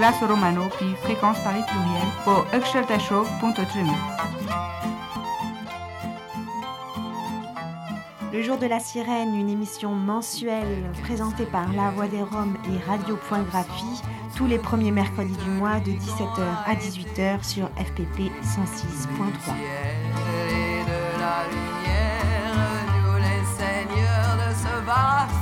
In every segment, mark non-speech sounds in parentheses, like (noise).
glaso romano puis fréquence Paris pluriel au öxeltashow.3. Le jour de la sirène, une émission mensuelle présentée par La Voix des Roms et Radio Point Graphie tous les premiers mercredis du mois de 17h à 18h sur FPP 106.3. moi, je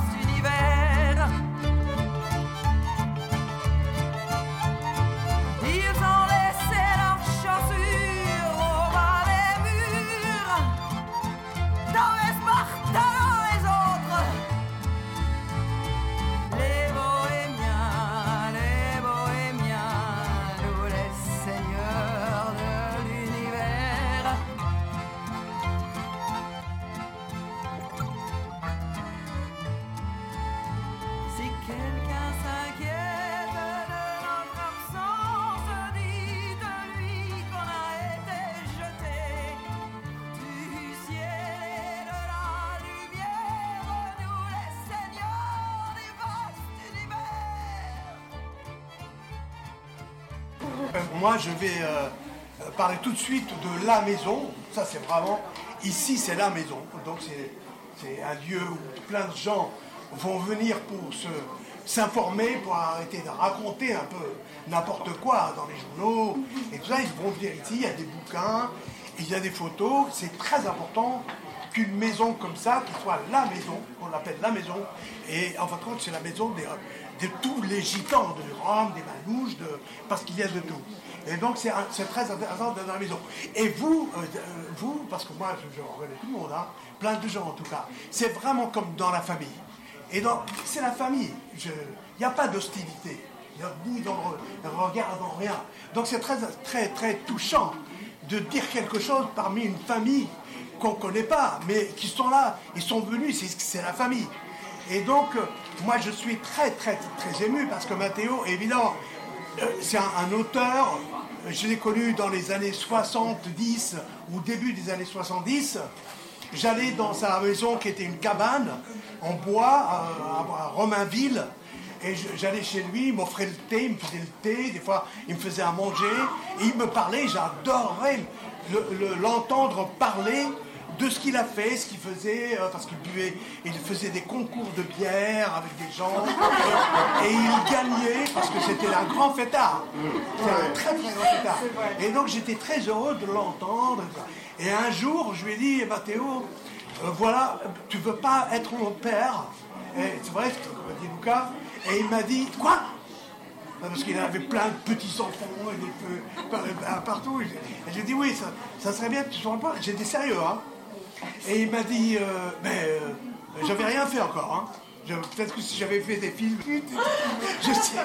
vais euh, parler tout de suite de la maison. Ça, c'est vraiment. Ici, c'est la maison. Donc, c'est un lieu où plein de gens vont venir pour s'informer, pour arrêter de raconter un peu n'importe quoi dans les journaux et tout ça. Ils vont venir ici, il y a des bouquins, il y a des photos. C'est très important qu'une maison comme ça, qui soit la maison, on l'appelle la maison, et en fin de compte, c'est la maison de tous les gitans, de Rome, des Manouches, de, parce qu'il y a de tout. Et donc, c'est très intéressant d'être dans la maison. Et vous, euh, euh, vous, parce que moi, je, reconnais tout le monde, hein, plein de gens en tout cas, c'est vraiment comme dans la famille. Et donc, c'est la famille. Il n'y a pas d'hostilité, ni dans le regard, dans rien. Donc, c'est très, très, très touchant de dire quelque chose parmi une famille qu'on ne connaît pas, mais qui sont là, ils sont venus, c'est la famille. Et donc, euh, moi, je suis très, très, très ému parce que Mathéo, évidemment, c'est un, auteur, je l'ai connu dans les années 70 ou début des années 70. J'allais dans sa maison qui était une cabane en bois à, Romainville. Et j'allais chez lui, il m'offrait le thé, il me faisait le thé, des fois il me faisait à manger, et il me parlait, j'adorais l'entendre parler de ce qu'il a fait, ce qu'il faisait, euh, parce qu'il buvait, il faisait des concours de bière avec des gens, (laughs) et il gagnait parce que c'était un grand fêtard. C'est un très très grand fêtard. Et donc j'étais très heureux de l'entendre. Et un jour, je lui ai dit, Mathéo, euh, voilà, tu veux pas être mon père? C'est vrai, ce que dit Lucas. Et il m'a dit, quoi? Parce qu'il avait plein de petits enfants et des, partout. Et j'ai dit oui, ça, ça serait bien que tu sois pas. J'étais sérieux, hein. Et il m'a dit, euh, ben, euh, j'avais rien fait encore. Hein. Peut-être que si j'avais fait des films, (laughs) je sais.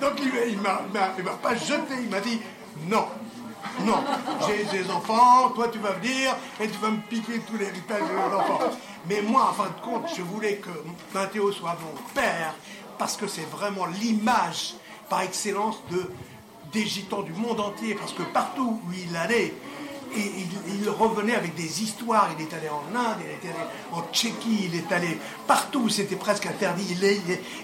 Donc, il, ne m'a pas jeté, il m'a dit non. Non, j'ai des enfants, toi tu vas venir et tu vas me piquer tous les ritages d'enfants. Mais moi, en fin de compte, je voulais que Mathéo soit mon père parce que c'est vraiment l'image par excellence de, des gitans du monde entier. Parce que partout où il allait, il, revenait avec des histoires. Il est allé en Inde, il est allé en Tchéquie, il est allé partout, c'était presque interdit.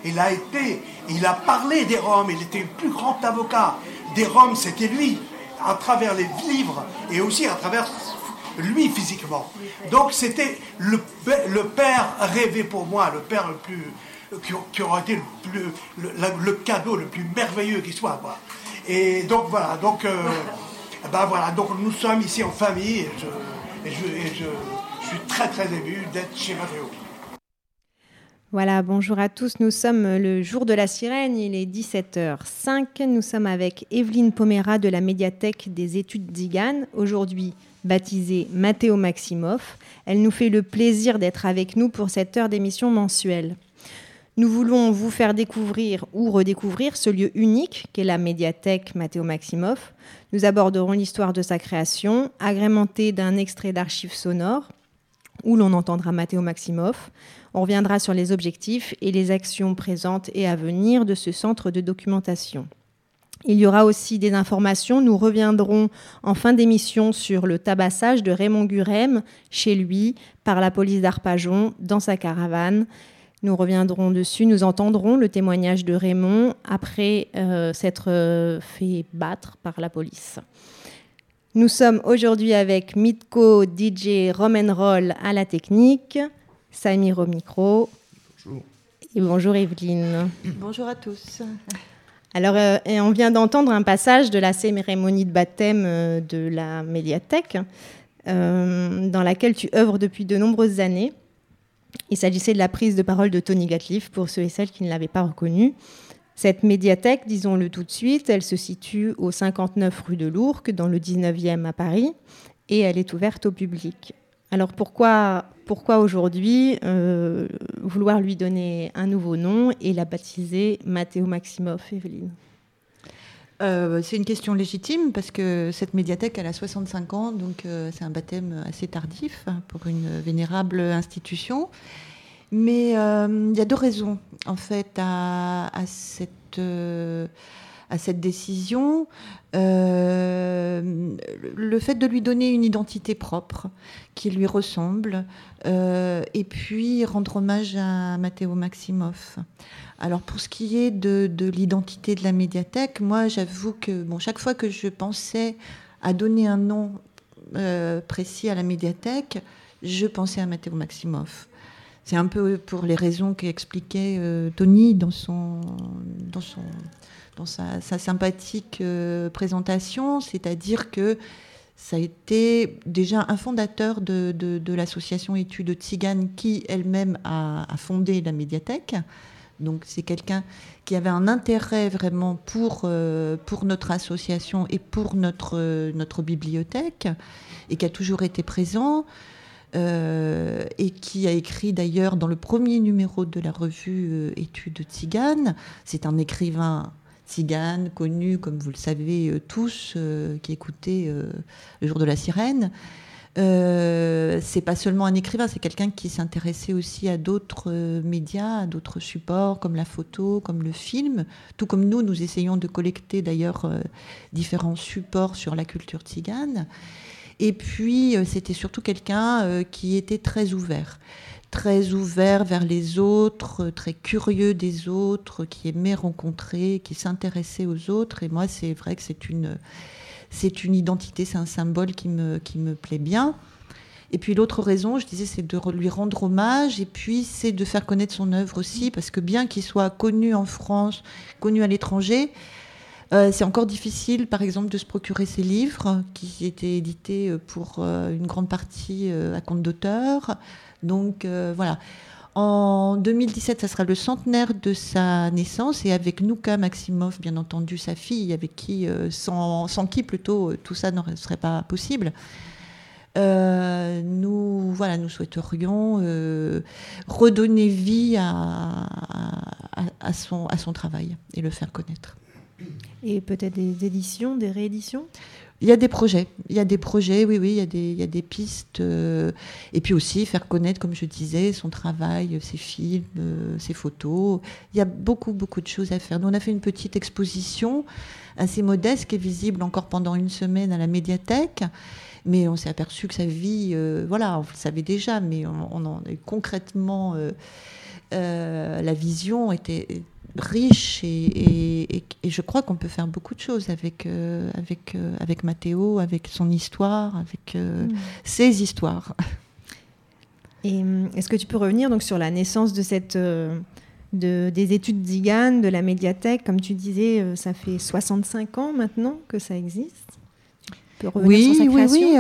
Il, a été, il a parlé des Roms, il était le plus grand avocat des Roms, c'était lui, à travers les livres et aussi à travers lui physiquement. Donc c'était le, le, père rêvé pour moi, le père le plus qui, aurait été le, plus, le, cadeau le plus merveilleux qui soit. Et donc voilà, donc. Euh, ben voilà, donc nous sommes ici en famille et je, suis très très ému d'être chez Mathéo. Voilà, bonjour à tous. Nous sommes le jour de la sirène, il est 17h05. Nous sommes avec Evelyne Pomera de la médiathèque des études d'Igan, aujourd'hui baptisée Mathéo Maximov. Elle nous fait le plaisir d'être avec nous pour cette heure d'émission mensuelle. Nous voulons vous faire découvrir ou redécouvrir ce lieu unique qu'est la médiathèque Mathéo Maximov. Nous aborderons l'histoire de sa création, agrémentée d'un extrait d'archives sonores où l'on entendra Mathéo Maximov. On reviendra sur les objectifs et les actions présentes et à venir de ce centre de documentation. Il y aura aussi des informations. Nous reviendrons en fin d'émission sur le tabassage de Raymond Gurem chez lui par la police d'Arpajon dans sa caravane Nous reviendrons dessus, nous entendrons le témoignage de Raymond après euh, s'être euh, fait battre par la police. Nous sommes aujourd'hui avec Mitko, DJ Roll à la technique, Samir au micro. Bonjour. Et bonjour Evelyne. Bonjour à tous. Alors, euh, on vient d'entendre un passage de la cérémonie de baptême de la médiathèque, dans laquelle tu œuvres depuis de nombreuses années. Il s'agissait de la prise de parole de Tony Gatliff pour ceux et celles qui ne l'avaient pas reconnu. Cette médiathèque, disons-le tout de suite, elle se situe au 59 rue de Lourques, dans le 19e à Paris, et elle est ouverte au public. Alors pourquoi, pourquoi aujourd'hui euh, vouloir lui donner un nouveau nom et la baptiser Matteo Maximov, Evelyne? Euh, c'est une question légitime parce que cette médiathèque, elle a 65 ans, donc euh, c'est un baptême assez tardif pour une vénérable institution. Mais euh, il y a deux raisons, en fait, à, cette, cette décision. le fait de lui donner une identité propre qui lui ressemble, et puis rendre hommage à Matteo Maximoff. Alors pour ce qui est de, l'identité de la médiathèque, moi j'avoue que chaque fois que je pensais à donner un nom euh, précis à la médiathèque, je pensais à Matteo Maximoff. C'est un peu pour les raisons qu'expliquait euh, Tony dans, son, dans sa, sympathique euh, présentation, c'est-à-dire que ça a été déjà un fondateur de, l'association Études Tzigane qui elle-même a, fondé la médiathèque. Donc c'est quelqu'un qui avait un intérêt vraiment pour, euh, pour notre association et pour notre, notre bibliothèque et qui a toujours été présent. Euh, et qui a écrit d'ailleurs dans le premier numéro de la revue Études Tzigane. C'est un écrivain tzigane connu, comme vous le savez tous, qui écoutait Le jour de la sirène. Euh, c'est pas seulement un écrivain, c'est quelqu'un qui s'intéressait aussi à d'autres euh, médias, à d'autres supports comme la photo, comme le film, tout comme nous, nous essayons de collecter d'ailleurs euh, différents supports sur la culture tzigane. Et puis, c'était surtout quelqu'un qui était très ouvert très ouvert vers les autres, très curieux des autres, qui aimait rencontrer, qui s'intéressait aux autres. Et moi, c'est vrai que c'est une, c'est une identité, c'est un symbole qui me, qui me plaît bien. Et puis l'autre raison, je disais, c'est de lui rendre hommage et puis c'est de faire connaître son œuvre aussi, parce que bien qu'il soit connu en France, connu à l'étranger, euh, c'est encore difficile, par exemple, de se procurer ses livres qui étaient édités pour euh, une grande partie euh, à compte d'auteur. Donc voilà. En 2017, ça sera le centenaire de sa naissance et avec Nouka Maximov, bien entendu, sa fille, avec qui, euh, sans, qui plutôt euh, tout ça ne serait pas possible. Euh, nous, voilà, nous souhaiterions redonner vie à, son, à son travail et le faire connaître. Et peut-être des éditions, des rééditions? Il y a des projets, il y a des projets, oui, oui, il y a des, il y a des pistes. Euh, et puis aussi faire connaître, comme je disais, son travail, ses films, euh, ses photos. Il y a beaucoup, beaucoup de choses à faire. Nous, on a fait une petite exposition assez modeste qui est visible encore pendant une semaine à la médiathèque. Mais on s'est aperçu que sa vie, euh, voilà, on le savait déjà, mais on, on en concrètement, la vision était riche et, je crois qu'on peut faire beaucoup de choses avec, euh, avec, euh, avec Mathéo, avec son histoire, avec euh, mm. ses histoires. Et est-ce que tu peux revenir donc sur la naissance de cette de, des études d'IGAN, de la médiathèque? Comme tu disais, ça fait 65 ans maintenant que ça existe. oui, oui, oui,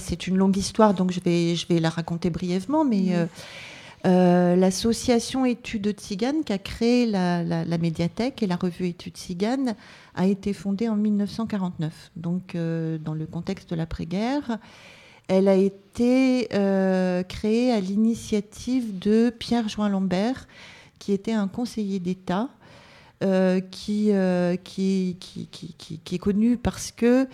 c'est une longue histoire, donc je vais, je vais la raconter brièvement, mais. Euh, l'association Études Tziganes qui a créé la, médiathèque et la revue Études Tziganes a été fondée en 1949, donc euh, dans le contexte de l'après-guerre. Elle a été euh, créée à l'initiative de Pierre Join Lambert, qui était un conseiller d'État euh, qui, euh, qui, qui, qui, est connu parce que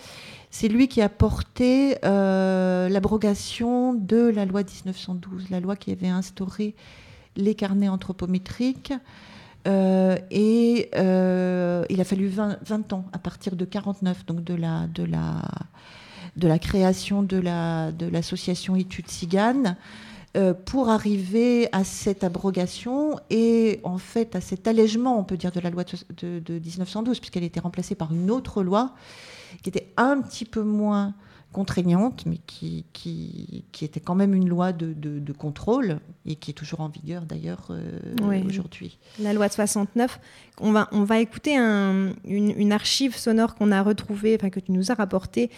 c'est lui qui a porté euh, l'abrogation de la loi 1912, la loi qui avait instauré les carnets anthropométriques. et il a fallu 20, 20, ans à partir de 49, donc de la, de la, de la création de l'association la, de Études Ciganes, euh, pour arriver à cette abrogation et en fait à cet allègement, on peut dire, de la loi de, de 1912, puisqu'elle été remplacée par une autre loi qui était un petit peu moins contraignante, mais qui, qui, qui, était quand même une loi de, de, contrôle et qui est toujours en vigueur d'ailleurs euh, aujourd'hui. La loi de 69. On va, on va écouter un, une, archive sonore qu'on a retrouvée, enfin que tu nous as rapporté,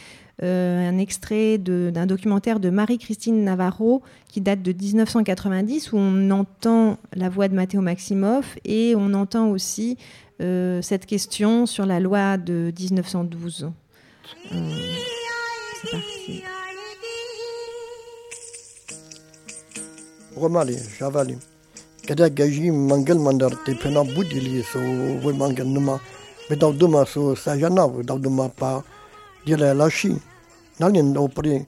euh, un extrait d'un documentaire de Marie-Christine Navarro qui date de 1990 où on entend la voix de Matteo Maximoff et on entend aussi euh, cette question sur la loi de 1912. Romali Javali. Kada gaji mangel mandar te pena budili so wo mangel numa. Me dau duma so sajana wo dau duma pa dile lashi. Nalien dau pri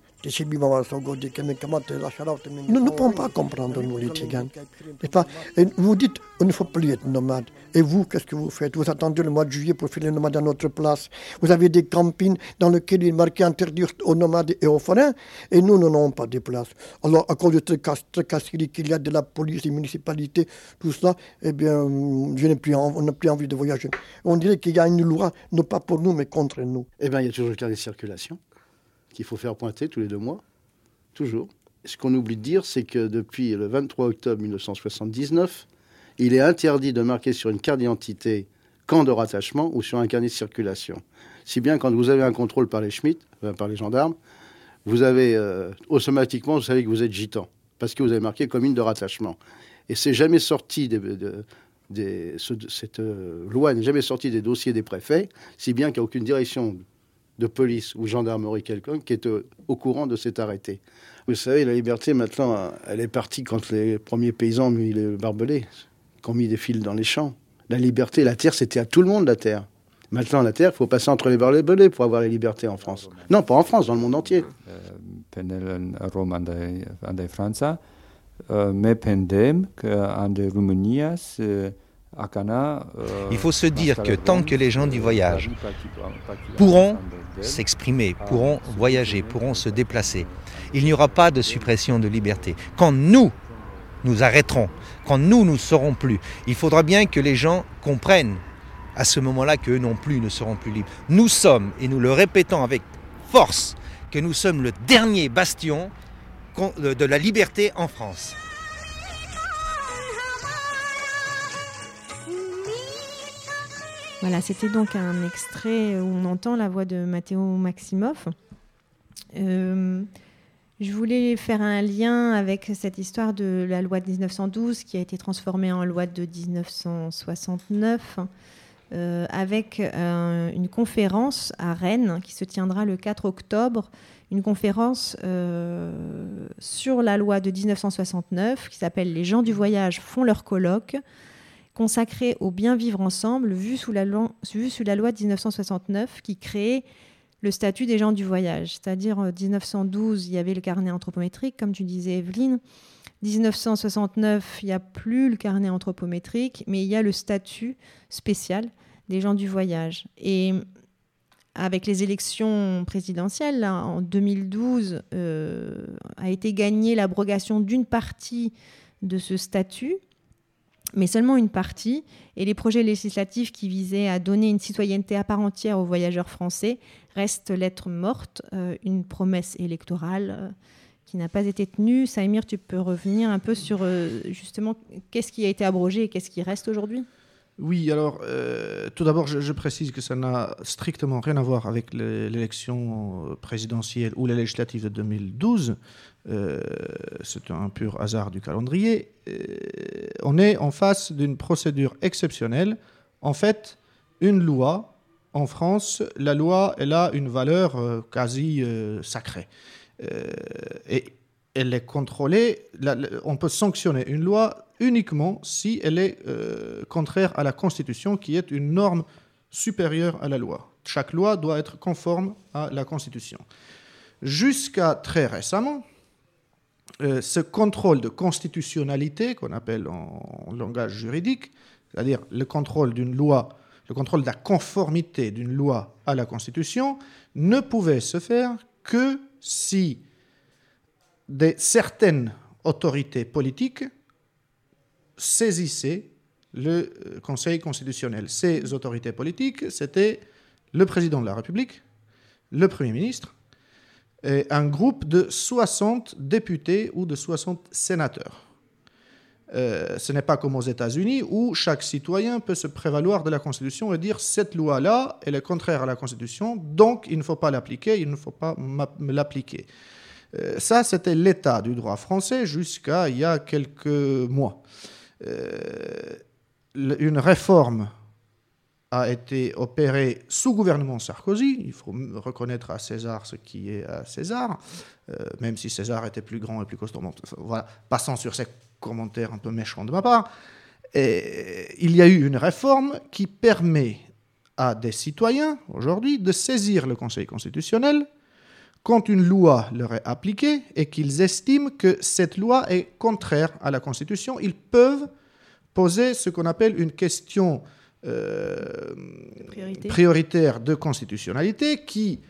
Nous ne pouvons pas comprendre, nous, les Tziganes. vous dites, il ne faut plus être nomade. Et vous, qu'est-ce que vous faites? Vous attendez le mois de juillet pour faire les nomades à notre place. Vous avez des campings dans lesquels il est marqué interdire aux nomades et aux forains, et nous, nous n'avons pas de place. Alors, à cause de ce casserie qu'il y a de la police, des municipalités, tout cela, eh bien, je n'ai plus, on n'a plus envie de voyager. On dirait qu'il y a une loi, non pas pour nous, mais contre nous. Eh bien, il y a toujours le cas des circulations qu'il faut faire pointer tous les deux mois, toujours. Ce qu'on oublie de dire, c'est que depuis le 23 octobre 1979, il est interdit de marquer sur une carte d'identité camp de rattachement ou sur un carnet de circulation. Si bien quand vous avez un contrôle par les Schmitt, par les gendarmes, vous avez euh, automatiquement, vous savez que vous êtes gitan, parce que vous avez marqué commune de rattachement. Et c'est jamais sorti de, cette euh, loi n'est jamais sortie des dossiers des préfets, si bien qu'il n'y a aucune direction de police ou gendarmerie quelconque qui est au, courant de cet arrêté. Vous savez, la liberté, maintenant, elle est partie quand les premiers paysans ont mis les barbelés, ont mis des fils dans les champs. La liberté, la terre, c'était à tout le monde, la terre. Maintenant, la terre, il faut passer entre les barbelés pour avoir la liberté en France. Non, pas en France, dans le monde entier. Il faut se dire que tant que les gens du voyage pourront s'exprimer, pourront voyager, pourront se déplacer, il n'y aura pas de suppression de liberté. Quand nous, nous arrêterons, quand nous, nous ne serons plus, il faudra bien que les gens comprennent à ce moment-là qu'eux non plus ne seront plus libres. Nous sommes, et nous le répétons avec force, que nous sommes le dernier bastion de la liberté en France. Voilà, c'était donc un extrait où on entend la voix de Matteo Maximoff. Euh, je voulais faire un lien avec cette histoire de la loi de 1912 qui a été transformée en loi de 1969 euh, avec euh, une conférence à Rennes qui se tiendra le 4 octobre, une conférence sur la loi de 1969 qui s'appelle Les gens du voyage font leur colloque consacré au bien vivre ensemble, vu sous la, loi, de 1969 qui créait le statut des gens du voyage. C'est-à-dire, en 1912, il y avait le carnet anthropométrique, comme tu disais, Evelyne. 1969, il n'y a plus le carnet anthropométrique, mais il y a le statut spécial des gens du voyage. Et avec les élections présidentielles, en 2012, euh, a été gagnée l'abrogation d'une partie de ce statut mais seulement une partie. Et les projets législatifs qui visaient à donner une citoyenneté à part entière aux voyageurs français restent lettre morte, euh, une promesse électorale euh, qui n'a pas été tenue. Saïmir, tu peux revenir un peu sur euh, justement qu'est-ce qui a été abrogé et qu'est-ce qui reste aujourd'hui? Oui, alors tout d'abord, je, précise que ça n'a strictement rien à voir avec l'élection présidentielle ou les législatives de 2012. Euh, c'est un pur hasard du calendrier, euh, on est en face d'une procédure exceptionnelle. En fait, une loi, en France, la loi, elle a une valeur euh, quasi sacrée. et elle est contrôlée, on peut sanctionner une loi uniquement si elle est contraire à la Constitution, qui est une norme supérieure à la loi. Chaque loi doit être conforme à la Constitution. Jusqu'à très récemment, euh, ce contrôle de constitutionnalité qu'on appelle en, langage juridique, c'est-à-dire le contrôle d'une loi, le contrôle de la conformité d'une loi à la Constitution, ne pouvait se faire que si des, certaines autorités politiques saisissaient le euh, Conseil constitutionnel. Ces autorités politiques, c'était le président de la République, le Premier ministre, un groupe de 60 députés ou de 60 sénateurs. Euh, ce n'est pas comme aux États-Unis où chaque citoyen peut se prévaloir de la Constitution et dire cette loi-là, elle est contraire à la Constitution, donc il ne faut pas l'appliquer, il ne faut pas l'appliquer. Euh, ça, c'était l'état du droit français jusqu'à il y a quelques mois. Euh, une réforme a été opérée sous gouvernement Sarkozy. Il faut reconnaître à César ce qui est à César, même si César était plus grand et plus costaud. voilà, passant sur ces commentaire un peu méchant de ma part, il y a eu une réforme qui permet à des citoyens aujourd'hui de saisir le Conseil constitutionnel quand une loi leur est appliquée et qu'ils estiment que cette loi est contraire à la Constitution. Ils peuvent poser ce qu'on appelle une question euh, prioritaire de constitutionnalité qui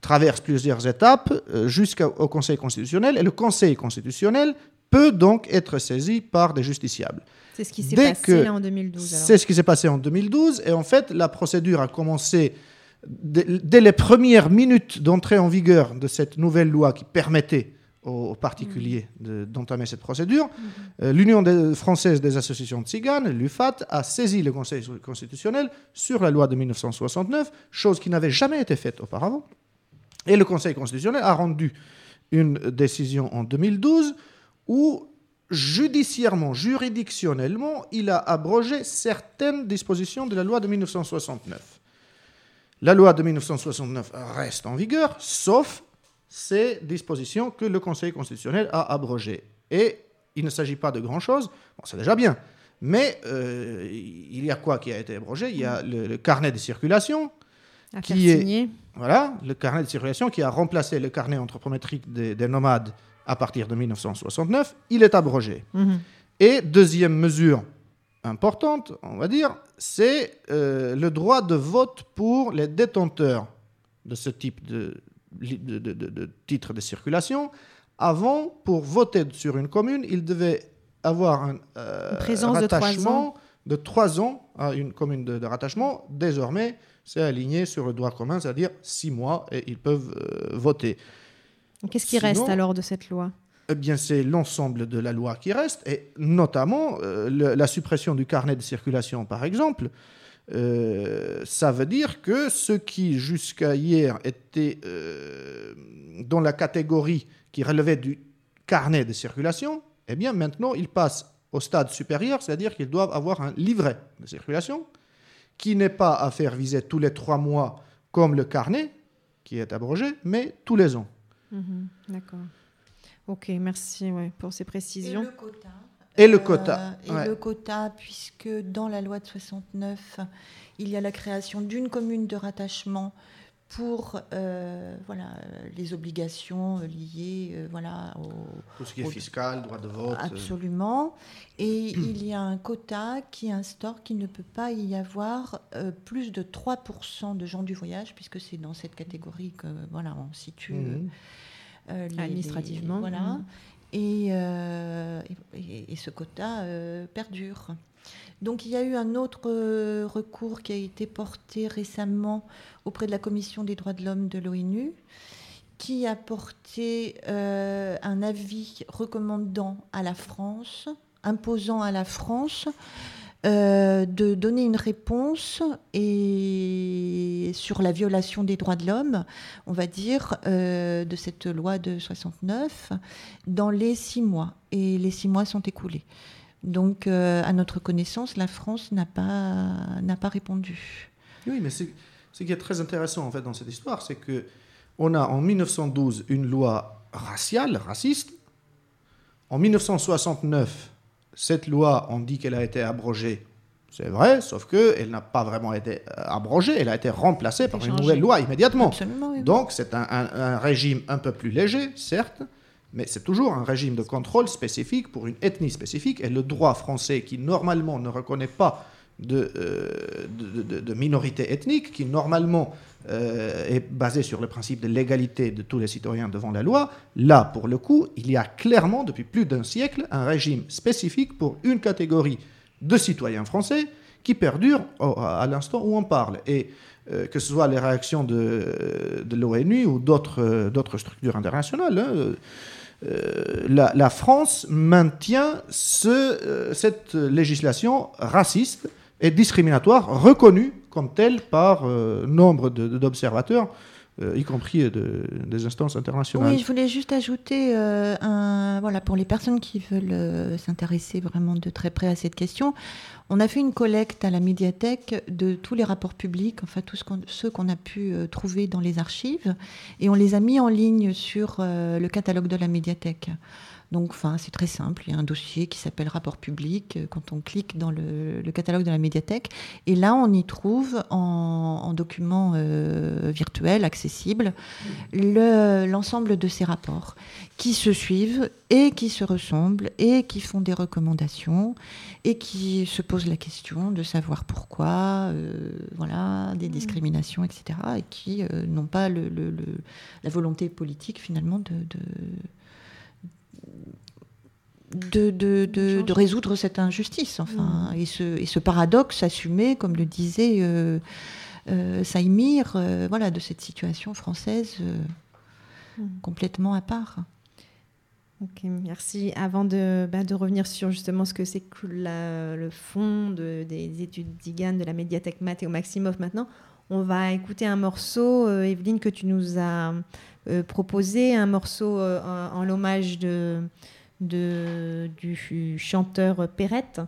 traverse plusieurs étapes euh, jusqu'au Conseil constitutionnel. Et le Conseil constitutionnel peut donc être saisi par des justiciables. C'est ce qui s'est passé en 2012. C'est ce qui s'est passé en 2012. Et en fait, la procédure a commencé dès, les premières minutes d'entrée en vigueur de cette nouvelle loi qui permettait aux particuliers d'entamer cette procédure. Mmh. Euh, L'Union française des associations de tziganes, l'UFAT, a saisi le Conseil constitutionnel sur la loi de 1969, chose qui n'avait jamais été faite auparavant. Et le Conseil constitutionnel a rendu une décision en 2012 où judiciairement, juridictionnellement, il a abrogé certaines dispositions de la loi de 1969. La loi de 1969 reste en vigueur, sauf ces dispositions que le Conseil constitutionnel a abrogées. Et il ne s'agit pas de grand-chose, bon, c'est déjà bien, mais euh, il y a quoi qui a été abrogé? Il y a le, carnet de circulation, qui est voilà le carnet de circulation qui a remplacé le carnet anthropométrique des nomades à partir de 1969, il est abrogé. Mhm. Et deuxième mesure importante, on va dire, c'est euh, le droit de vote pour les détenteurs de ce type de, de, titre de circulation. Avant, pour voter sur une commune, il devait avoir un euh, présence rattachement de trois, ans. à une commune de, rattachement. Désormais, c'est aligné sur le droit commun, c'est-à-dire six mois, et ils peuvent euh, voter. Qu'est-ce qui reste alors de cette loi? eh bien, c'est l'ensemble de la loi qui reste, et notamment euh, la suppression du carnet de circulation, par exemple. Euh, ça veut dire que ceux qui, jusqu'à hier, étaient euh, dans la catégorie qui relevait du carnet de circulation, eh bien, maintenant, ils passent au stade supérieur, c'est-à-dire qu'ils doivent avoir un livret de circulation qui n'est pas à faire viser tous les trois mois comme le carnet, qui est abrogé, mais tous les ans. Mhm, d'accord. Ok, merci pour ces précisions. Et le quota. Et le quota. Euh, puisque dans la loi de 69, il y a la création d'une commune de rattachement pour euh, voilà, les obligations liées euh, voilà, au, Tout ce qui est fiscal, droit de vote. Absolument. Et il y a un quota qui instaure qu'il ne peut pas y avoir plus de 3% de gens du voyage, puisque c'est dans cette catégorie que voilà, on situe. Mhm. Euh, administrativement. voilà. Euh, et, ce quota euh, perdure. Donc il y a eu un autre recours qui a été porté récemment auprès de la Commission des droits de l'homme de l'ONU, qui a porté un avis recommandant à la France, imposant à la France euh, de donner une réponse et sur la violation des droits de l'homme, on va dire, euh, de cette loi de 69 dans les six mois. Et les six mois sont écoulés. Donc, euh, à notre connaissance, la France n'a pas, n'a pas répondu. Oui, mais ce qui est très intéressant en fait dans cette histoire, c'est que on a en 1912 une loi raciale, raciste. En 1969, cette loi, on dit qu'elle a été abrogée. C'est vrai, sauf qu'elle n'a pas vraiment été euh, abrogée, elle a été remplacée par une nouvelle loi immédiatement. Donc c'est un, régime un peu plus léger, certes, mais c'est toujours un régime de contrôle spécifique pour une ethnie spécifique. Et le droit français, qui normalement ne reconnaît pas de, de, de qui normalement est basé sur le principe de l'égalité de tous les citoyens devant la loi. Là, pour le coup, il y a clairement, depuis plus d'un siècle, un régime spécifique pour une catégorie de citoyens français qui perdure à l'instant où on parle. Et euh, que ce soit les réactions de, l'ONU ou d'autres, d'autres structures internationales, hein, euh, la, France maintient ce, euh, cette législation raciste et discriminatoire reconnue comme telle par nombre d'observateurs euh, y compris des instances internationales. Oui, je voulais juste ajouter, euh, un, voilà, pour les personnes qui veulent euh, s'intéresser vraiment de très près à cette question, on a fait une collecte à la médiathèque de tous les rapports publics, enfin tous ceux qu'on a pu trouver dans les archives, et on les a mis en ligne sur le catalogue de la médiathèque. Donc, enfin, c'est très simple. Il y a un dossier qui s'appelle rapport public euh, quand on clique dans le, catalogue de la médiathèque. Et là, on y trouve en, document euh, virtuel, accessible, l'ensemble de ces rapports qui se suivent et qui se ressemblent et qui font des recommandations et qui se posent la question de savoir pourquoi, euh, voilà, des mmh. discriminations, etc. et qui n'ont pas le, la volonté politique finalement de de, de, de, résoudre cette injustice, enfin, mm. et, ce, et, ce, paradoxe assumé, comme le disait euh, euh Saïmir, euh, voilà, de cette situation française mm. complètement à part. Ok, merci. Avant de, bah, de, revenir sur justement ce que c'est que le fond des études d'IGAN de la médiathèque Mathéo Maximov maintenant, on va écouter un morceau, Evelyne, que tu nous as proposé, un morceau en l'hommage de du chanteur Perrette,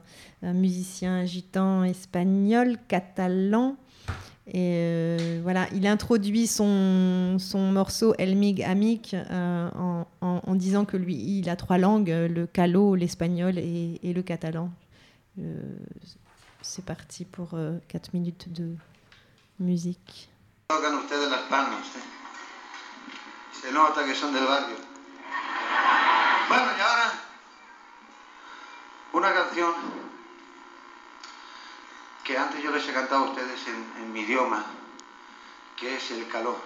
un musicien gitan espagnol, catalan. Et euh, voilà, il introduit son, son morceau Elmig Amic euh, en, en, disant que lui, il a trois langues, le calo, l'espagnol et, et, le catalan. Euh, c'est parti pour 4 minutes de musique. Bueno, y ahora una canción que antes yo les he cantado a ustedes en, mi idioma, que es el calor.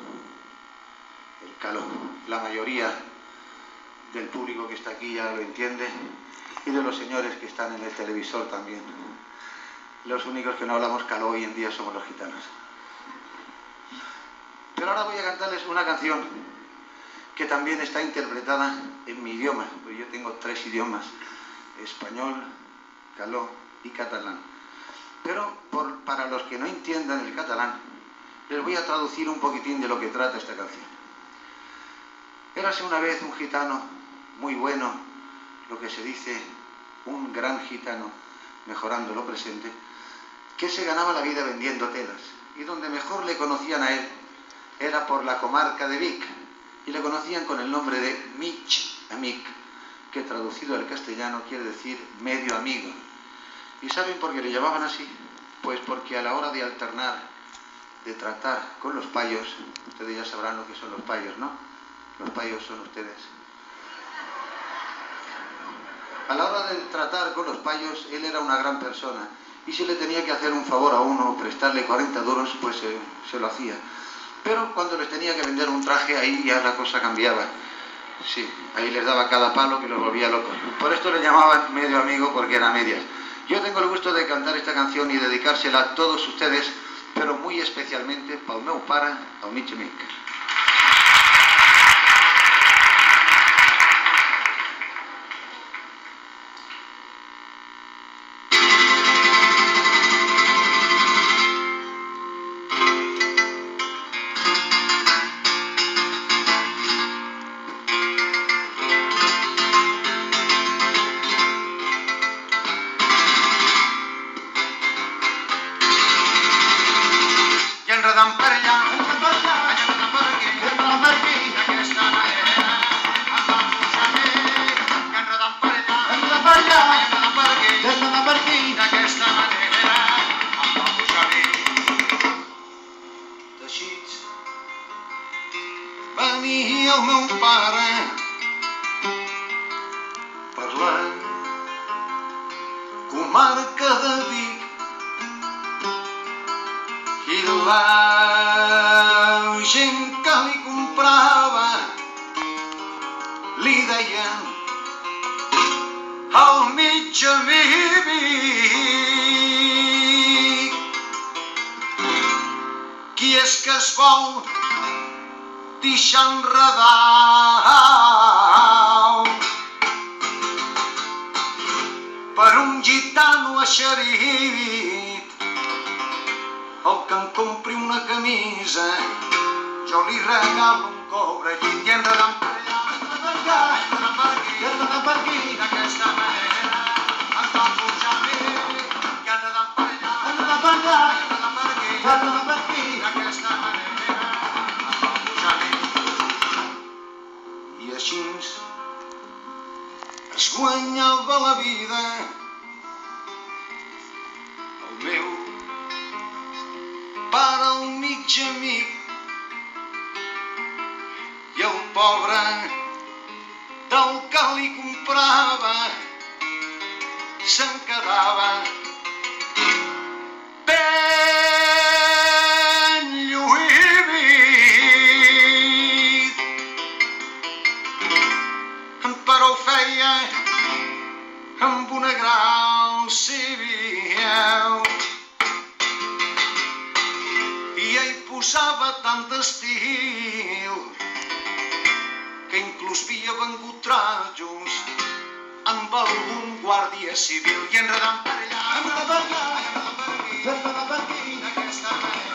El calor. La mayoría del público que está aquí ya lo entiende y de los señores que están en el televisor también. Los únicos que no hablamos calor hoy en día somos los gitanos. Pero ahora voy a cantarles una canción que también está interpretada en mi idioma, porque yo tengo tres idiomas, español, caló y catalán. Pero para los que no entiendan el catalán, les voy a traducir un poquitín de lo que trata esta canción. Érase una vez un gitano muy bueno, lo que se dice un gran gitano, mejorando lo presente, que se ganaba la vida vendiendo telas. Y donde mejor le conocían a él era por la comarca de Vic, y le conocían con el nombre de Mich Amik, que traducido al castellano quiere decir medio amigo. ¿Y saben por qué le llamaban así? Pues porque a la hora de alternar, de tratar con los payos, ustedes ya sabrán lo que son los payos, ¿no? Los payos son ustedes. A la hora de tratar con los payos, él era una gran persona. Y si le tenía que hacer un favor a uno, prestarle 40 duros, pues se lo hacía. Pero cuando les tenía que vender un traje, ahí ya la cosa cambiaba. Sí, ahí les daba cada palo que los volvía locos. Por esto le llamaban medio amigo porque era medias. Yo tengo el gusto de cantar esta canción y dedicársela a todos ustedes, pero muy especialmente para meu para, Michemic. la pobre del que li comprava se'n quedava. Ben lluït. Però ho feia amb una gran civil. I ell posava tant d'estil que inclús havia vengut trajos amb algun guàrdia civil i enredant per allà, enredant per allà, enredant per aquí, enredant per aquí, d'aquesta manera.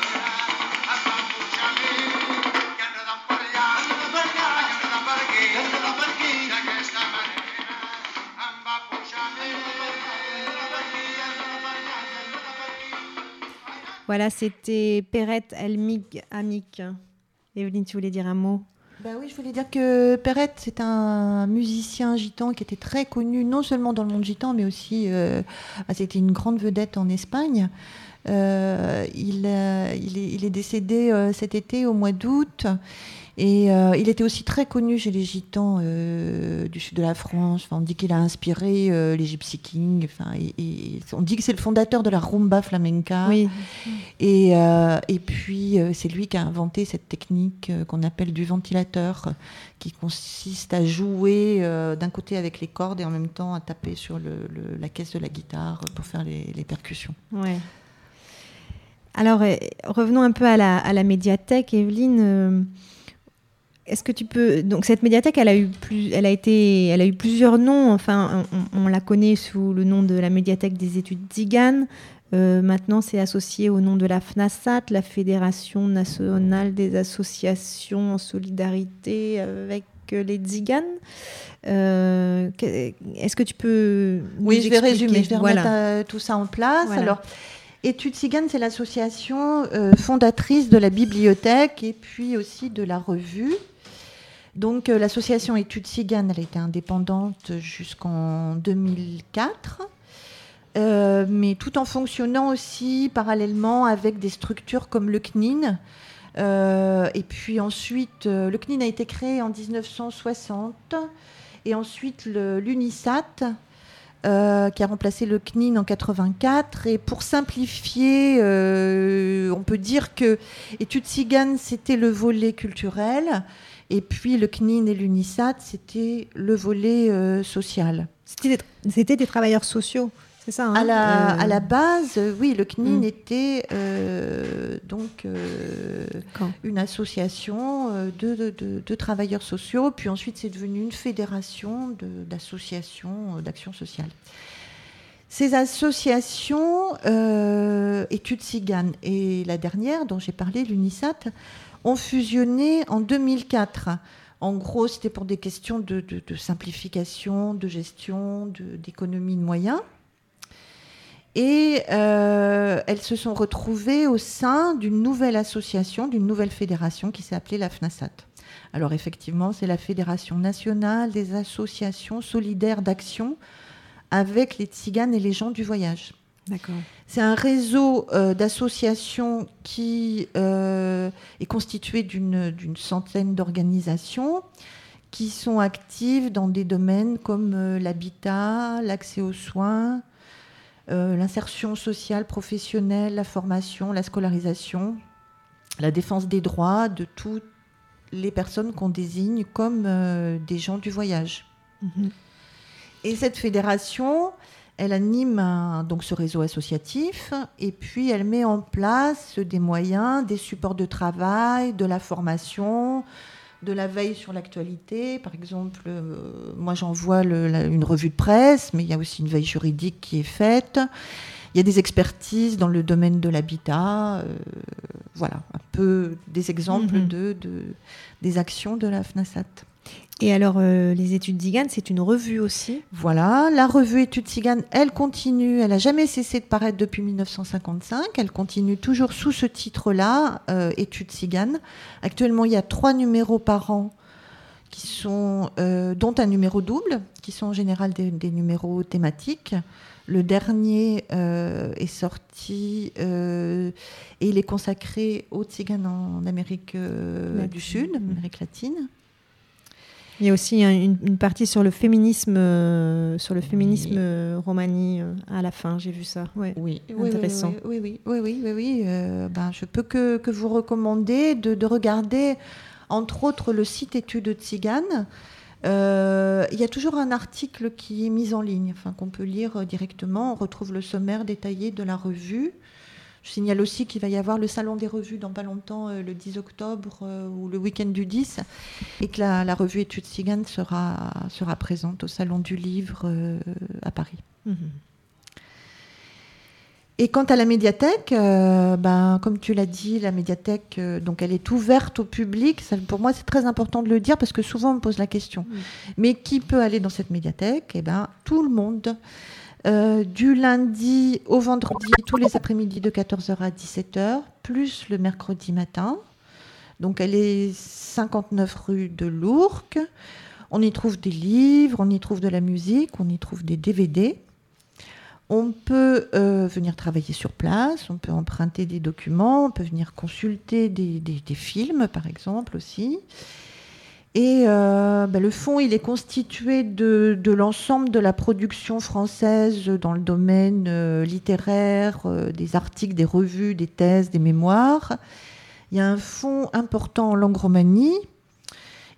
Voilà, c'était Perrette Elmig Amic. Evelyne, tu voulais dire un mot Bah oui, je voulais dire que Perrette, c'est un musicien gitan qui était très connu, non seulement dans le monde gitan, mais aussi, euh, ah, c'était une grande vedette en Espagne. Euh, il, euh, il, est, décédé cet été, au mois d'août. Et euh, il était aussi très connu chez les gitans euh, du sud de la France. Enfin, on dit qu'il a inspiré euh, les Gypsy Kings. Enfin, et, et on dit que c'est le fondateur de la rumba flamenca. Oui. Et, et puis, c'est lui qui a inventé cette technique qu'on appelle du ventilateur, qui consiste à jouer d'un côté avec les cordes et en même temps à taper sur le- le- la caisse de la guitare pour faire les, les percussions. Ouais. Alors, euh, revenons un peu à la, à la médiathèque, Evelyne. Est-ce que tu peux donc cette médiathèque, elle a eu plus, elle a été, elle a eu plusieurs noms. Enfin, on, on la connaît sous le nom de la médiathèque des études Zigan. Euh, maintenant, c'est associé au nom de la FNASAT, la Fédération nationale des associations en solidarité avec les Zigan. Euh, Est-ce que tu peux Oui, je vais résumer, je vais Voilà. remettre euh, tout ça en place. Voilà. Alors, Études Cigane, c'est l'association euh, fondatrice de la bibliothèque et puis aussi de la revue. Donc, euh, l'association Études Cigane, elle a été indépendante jusqu'en 2004. euh, mais tout en fonctionnant aussi parallèlement avec des structures comme le CNIN. Euh, et puis ensuite, le CNIN a été créé en 1960. Et ensuite, l'UNISAT, qui a remplacé le CNIN en 84. Et pour simplifier, on peut dire que Études Ciganes, c'était le volet culturel. Et puis le CNIN et l'UNISAT, c'était le volet euh, social. C'était des, travailleurs sociaux, c'est ça hein À la, Euh, à la base, oui, le CNIN Mm. était euh, donc une association de, de- de- de travailleurs sociaux, puis ensuite c'est devenu une fédération d'associations d'action sociale. Ces associations, euh, Études Ciganes et la dernière dont j'ai parlé, l'UNISAT, ont fusionné en 2004. En gros, c'était pour des questions de, simplification, de gestion, d'économie de, moyens. Et euh, elles se sont retrouvées au sein d'une nouvelle association, d'une nouvelle fédération qui s'est appelée la FNASAT. Alors effectivement, c'est la Fédération nationale des associations solidaires d'action avec les tziganes et les gens du voyage. C'est un réseau euh, d'associations qui euh, est constitué d'une centaine d'organisations qui sont actives dans des domaines comme euh, l'habitat, l'accès aux soins, l'insertion sociale professionnelle, la formation, la scolarisation, la défense des droits de toutes les personnes qu'on désigne comme des gens du voyage. Mhm. Et cette fédération, elle anime donc ce réseau associatif et puis elle met en place des moyens, des supports de travail, de la formation, de la veille sur l'actualité. Par exemple, euh, moi j'envoie une revue de presse, mais il y a aussi une veille juridique qui est faite. Il y a des expertises dans le domaine de l'habitat. Euh, voilà, un peu des exemples mhm. de, des actions de la FNASAT. Et alors, euh, les études Zigan, c'est une revue aussi Voilà, la revue Études Zigan, elle continue, elle n'a jamais cessé de paraître depuis 1955, elle continue toujours sous ce titre-là, euh, Études Zigan. Actuellement, il y a trois numéros par an, qui sont, euh, dont un numéro double, qui sont en général des, numéros thématiques. Le dernier est sorti et il est consacré aux Tziganes en Amérique du Sud, Amérique latine. Il y a aussi une, partie sur le féminisme, euh, sur le féminisme euh, romani euh, à la fin. J'ai vu ça. Oui, intéressant. Oui, oui, oui, oui, oui. oui, ben, je peux que, que vous recommander de, de, regarder, entre autres, le site Études Tzigane. il y a toujours un article qui est mis en ligne, enfin, qu'on peut lire directement. On retrouve le sommaire détaillé de la revue. Je signale aussi qu'il va y avoir le salon des revues dans pas longtemps, euh, le 10 octobre euh, ou le week-end du 10, et que la, revue Études Ciganes sera, sera présente au salon du livre euh, à Paris. Mhm. Et quant à la médiathèque, ben, comme tu l'as dit, la médiathèque, donc elle est ouverte au public. pour moi, c'est très important de le dire parce que souvent on me pose la question. Mais qui peut aller dans cette médiathèque? Eh ben, tout le monde. Euh, du lundi au vendredi, tous les après-midi de 14h à 17h, plus le mercredi matin. Donc elle est 59 rue de Lourques. On y trouve des livres, on y trouve de la musique, on y trouve des DVD. On peut euh, venir travailler sur place, on peut emprunter des documents, on peut venir consulter des films par exemple aussi. Et euh, bah, le fonds, il est constitué de, l'ensemble de la production française dans le domaine euh, littéraire, euh, des articles, des revues, des thèses, des mémoires. Il y a un fonds important en langue romanie.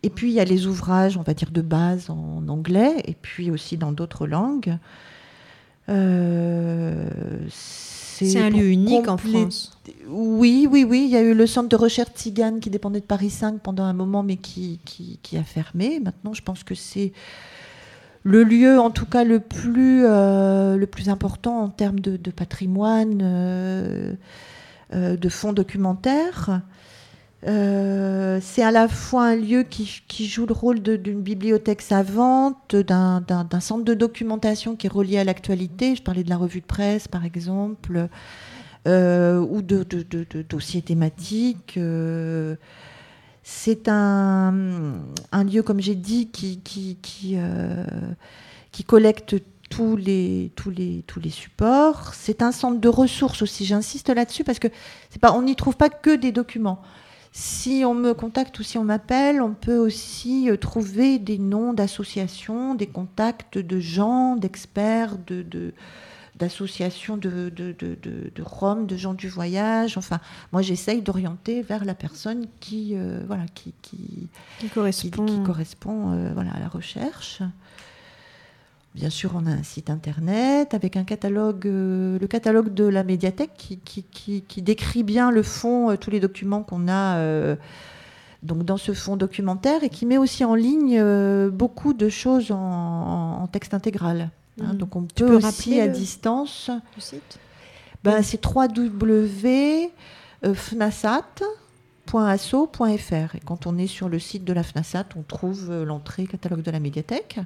Et puis, il y a les ouvrages, on va dire, de base en anglais, et puis aussi dans d'autres langues. C'est un lieu unique en France. Oui, oui, oui. Il y a eu le centre de recherche Tzigane qui dépendait de Paris 5 pendant un moment, mais qui, qui, a fermé. Maintenant, je pense que c'est le lieu, en tout cas, le plus, euh, le plus important en termes de, patrimoine, euh, euh, de fonds documentaires. Euh, c'est à la fois un lieu qui, joue le rôle d'une bibliothèque savante, d'un centre de documentation qui est relié à l'actualité. Je parlais de la revue de presse, par exemple, euh, ou de, dossiers thématiques. Euh, c'est un, lieu, comme j'ai dit, qui, collecte tous les, supports. C'est un centre de ressources aussi, j'insiste là-dessus, parce que on n'y trouve pas que des documents. Si on me contacte ou si on m'appelle, on peut aussi euh, trouver des noms d'associations, des contacts de gens, d'experts, de, d'associations de, de, de, de, Rome, de gens du voyage. Enfin, moi, j'essaye d'orienter vers la personne qui, euh, voilà, qui, qui, correspond, qui, correspond euh, voilà, à la recherche. Bien sûr, on a un site internet avec un catalogue, euh, le catalogue de la médiathèque qui, décrit bien le fond, euh, tous les documents qu'on a euh, donc dans ce fond documentaire et qui met aussi en ligne beaucoup de choses en, texte intégral. Hein. Mmh. donc on peut, aussi à distance. Le site? ben, C'est www.fnasat.asso.fr. Et quand on est sur le site de la FNASAT, on trouve l'entrée catalogue de la médiathèque.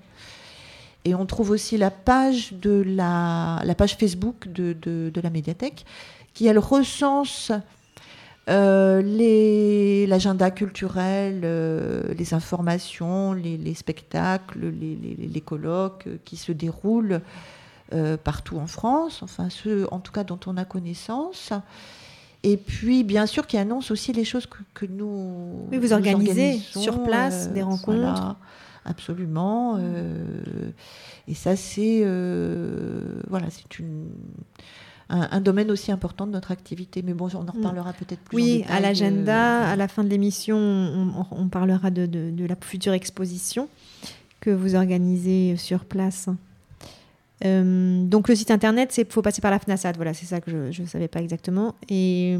Et on trouve aussi la page, de la, la page Facebook de, de, la médiathèque qui, elle, recense euh, l'agenda culturel, euh, les informations, les, spectacles, les, les, colloques qui se déroulent euh, partout en France, enfin ceux en tout cas dont on a connaissance. Et puis, bien sûr, qui annonce aussi les choses que, que nous. Oui, vous organisez sur place des rencontres absolument. Euh, et ça, c'est euh, voilà, c'est une un, domaine aussi important de notre activité. Mais bon, on en mm. reparlera peut-être plus. Oui, à l'agenda, à la fin de l'émission, on, parlera de, de, la future exposition que vous organisez sur place. Euh, donc le site internet, il faut passer par la FNASAT. Voilà, c'est ça que je ne savais pas exactement. Et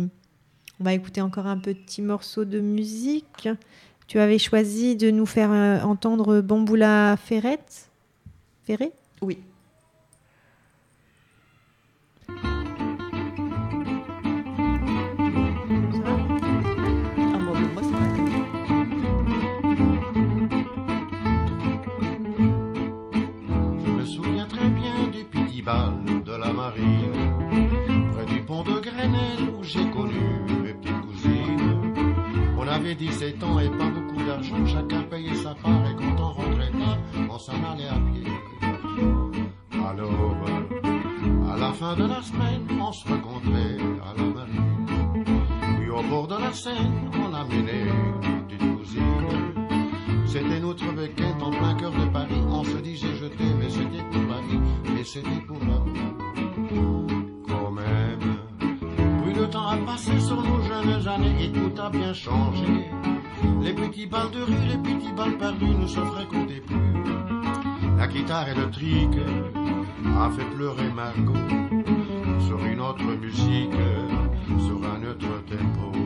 on va écouter encore un petit morceau de musique. Tu avais choisi de nous faire euh, entendre Bamboula Ferret? Ferré Oui. de la marine, près du pont de Grenelle où j'ai connu mes. On avait 17 ans et pas beaucoup d'argent, chacun payait sa part et quand on rentrait là, on s'en allait à pied. Alors, à la fin de la semaine, on se rencontrait à la marine. Puis au bord de la Seine, on amenait une petite cousine. C'était notre week-end en plein cœur de Paris. On se disait je t'aime, mais c'était pour la vie, et c'était pour la de temps a passé sur nos jeunes années et tout a bien changé. Les petits balles de rue, les petits balles perdus ne se fréquentaient plus. La guitare le trick a fait pleurer Margot sur une autre musique, sur un autre tempo.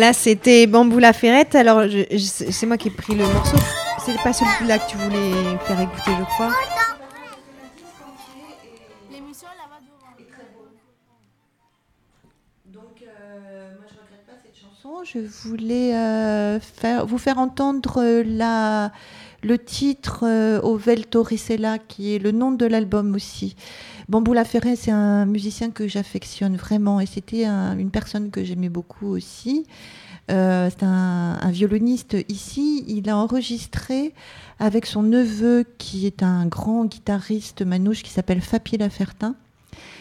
Voilà, c'était Bambou la Ferrette. Alors, c'est moi qui ai pris le morceau. C'est pas celui-là que tu voulais faire écouter, je crois. Donc, euh, moi, je regrette pas cette chanson. Je voulais euh, faire, vous faire entendre la, le titre euh, au Veltoricella, qui est le nom de l'album aussi. Bambou Laferré, c'est un musicien que j'affectionne vraiment et c'était une personne que j'aimais beaucoup aussi. Euh, c'est un, violoniste ici. Il a enregistré avec son neveu, qui est un grand guitariste manouche, qui s'appelle Fapier Lafertin.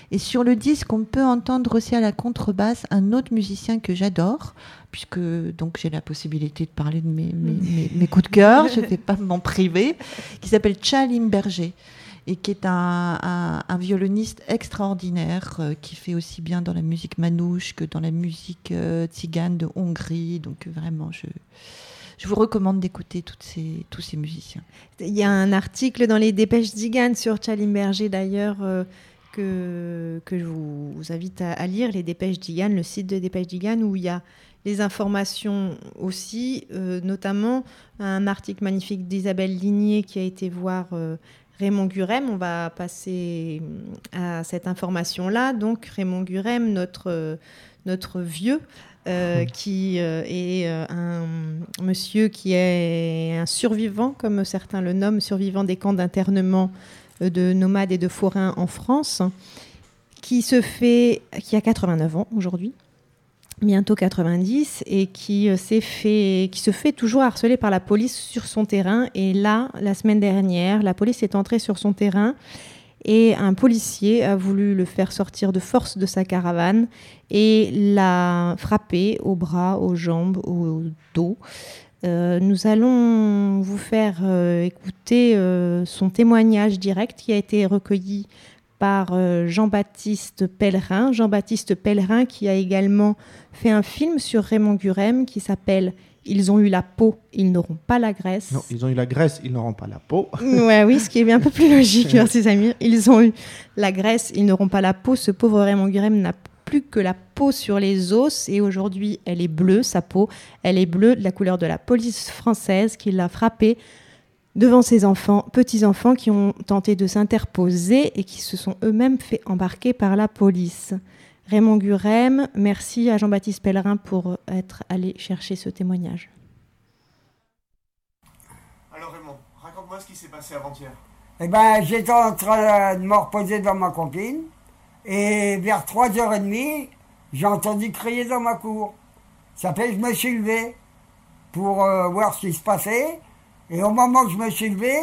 Et sur le disque, on peut entendre aussi à la contrebasse un autre musicien que j'adore, puisque donc j'ai la possibilité de parler de mes, mes coups de cœur, je ne vais pas m'en priver, qui s'appelle Chalim Berger et qui est un, violoniste extraordinaire euh, qui fait aussi bien dans la musique manouche que dans la musique euh, tzigane de Hongrie. Donc euh, vraiment, je, vous recommande d'écouter tous ces musiciens. Il y a un article dans les Dépêches Tzigane sur Chalimberger d'ailleurs que, que je vous, invite à, lire, les Dépêches Tzigane, le site de Dépêches Tzigane où il y a les informations aussi, notamment un article magnifique d'Isabelle Ligné qui a été voir Raymond Gurem, on va passer à cette information-là. Donc Raymond Gurem, notre, notre vieux, euh, (laughs) qui est un monsieur qui est un survivant, comme certains le nomment, survivant des camps d'internement de nomades et de forains en France, qui se fait, qui a 89 ans aujourd'hui, bientôt 90, et qui s'est fait, qui se fait toujours harceler par la police sur son terrain. Et là, la semaine dernière, la police est entrée sur son terrain et un policier a voulu le faire sortir de force de sa caravane et l'a frappé au bras, aux jambes, au dos. Euh, nous allons vous faire euh, écouter euh, son témoignage direct qui a été recueilli par Jean-Baptiste Pellerin. Jean-Baptiste Pellerin qui a également fait un film sur Raymond Gurem qui s'appelle ils ont eu la peau, ils n'auront pas la graisse. Non, ils ont eu la graisse, ils n'auront pas la peau. (laughs) ouais, oui, ce qui est bien un peu plus logique, (laughs) merci Samir. Ils ont eu la graisse, ils n'auront pas la peau. Ce pauvre Raymond Gurem n'a plus que la peau sur les os et aujourd'hui, elle est bleue, sa peau. Elle est bleue de la couleur de la police française qui l'a frappé devant ses enfants, petits-enfants qui ont tenté de s'interposer et qui se sont eux-mêmes fait embarquer par la police. Raymond Gurem, merci à Jean-Baptiste Pellerin pour être allé chercher ce témoignage. Alors Raymond, raconte-moi ce qui s'est passé avant-hier. Eh ben, j'étais en train de me reposer dans ma copine et vers 3h30, j'ai entendu crier dans ma cour. Ça fait que je me suis levé pour euh, voir ce qui se passait et au moment que je me suis levé,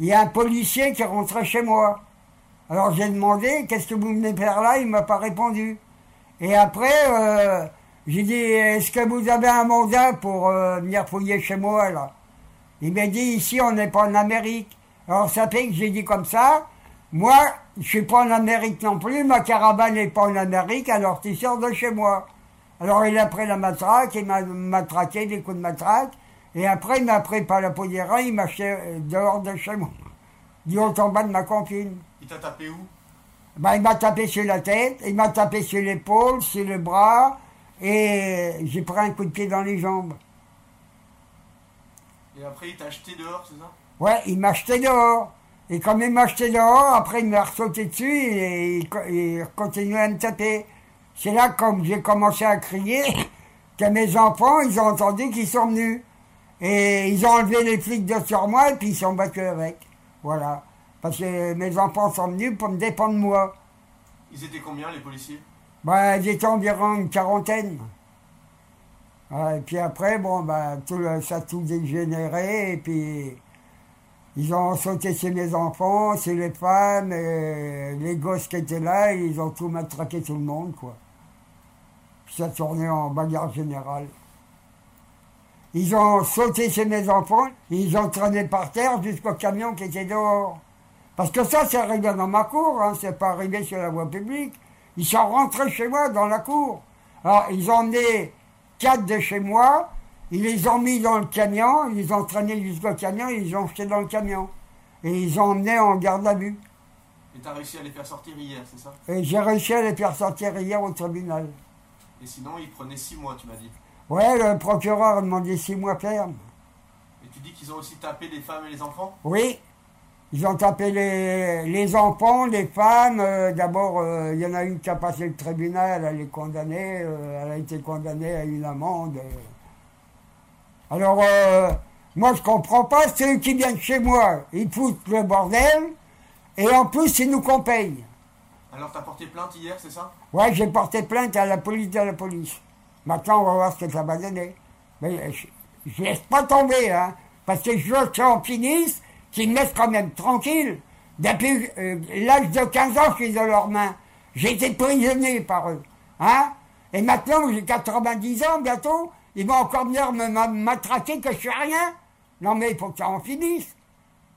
il y a un policier qui est rentré chez moi. Alors j'ai demandé, qu'est-ce que vous venez faire là? Il m'a pas répondu. Et après, euh, j'ai dit, est-ce que vous avez un mandat pour euh, venir fouiller chez moi, là? Il m'a dit, ici, on n'est pas en Amérique. Alors ça fait que j'ai dit comme ça, moi, je suis pas en Amérique non plus, ma caravane n'est pas en Amérique, alors tu sors de chez moi. Alors il a pris la matraque, il m'a matraqué des coups de matraque, et après il m'a pris par la poussière, il m'a acheté dehors de chez moi, du haut en bas de ma copine. Il t'a tapé où? Ben, il m'a tapé sur la tête, il m'a tapé sur l'épaule, sur le bras, et j'ai pris un coup de pied dans les jambes. Et après, il t'a acheté dehors, c'est ça? Ouais, il m'a acheté dehors. Et comme il m'a acheté dehors, après, il m'a ressauté dessus et il, il continuait à me taper. C'est là, comme j'ai commencé à crier, que mes enfants, ils ont entendu qu'ils sont venus. Et ils ont enlevé les flics de sur moi et puis ils sont battus avec. Voilà. Parce que mes enfants sont venus pour me dépendre de moi. Ils étaient combien, les policiers? Bah, Ils étaient environ une quarantaine. et puis après, bon, bah, tout, ça a tout dégénéré. Et puis, ils ont sauté chez mes enfants, chez les femmes, et les gosses qui étaient là, ils ont tout matraqué tout le monde, quoi. Puis ça tournait en bagarre générale. Ils ont sauté chez mes enfants, ils ont traîné par terre jusqu'au camion qui était dehors. Parce que ça, c'est arrivé dans ma cour, hein, c'est pas arrivé sur la voie publique. Ils sont rentrés chez moi dans la cour. Alors, ils ont emmené quatre de chez moi, ils les ont mis dans le camion, ils les ont traînés jusqu'au camion, ils les ont jetés dans le camion. Et ils ont emmené en garde à vue. Et t'as réussi à les faire sortir hier, c'est ça? Et j'ai réussi à les faire sortir hier au tribunal. Et sinon, ils prenaient six mois, tu m'as dit Ouais, le procureur a demandé six mois ferme. Et tu dis qu'ils ont aussi tapé les femmes et les enfants? Oui, ils ont tapé les, les enfants, les femmes. Euh, d'abord, euh, il y en a une qui a passé le tribunal, elle est condamnée, euh, elle a été condamnée à une amende. Alors, moi, je comprends pas, c'est eux qui viennent chez moi, ils foutent le bordel, et en plus, ils nous paye. Alors, t'as porté plainte hier, c'est ça? Ouais, j'ai porté plainte à la police de la police. Maintenant, on va voir ce que ça va donner. Mais je, je laisse pas tomber, hein, parce que je veux finisse qu'ils me laissent quand même tranquille. Depuis euh, l'âge de 15 ans, je suis dans leurs mains. J'ai été prisonnier par eux. Hein Et maintenant, j'ai 90 ans bientôt, ils vont encore venir me m'attraquer que je suis rien. Non mais il faut que ça en finisse.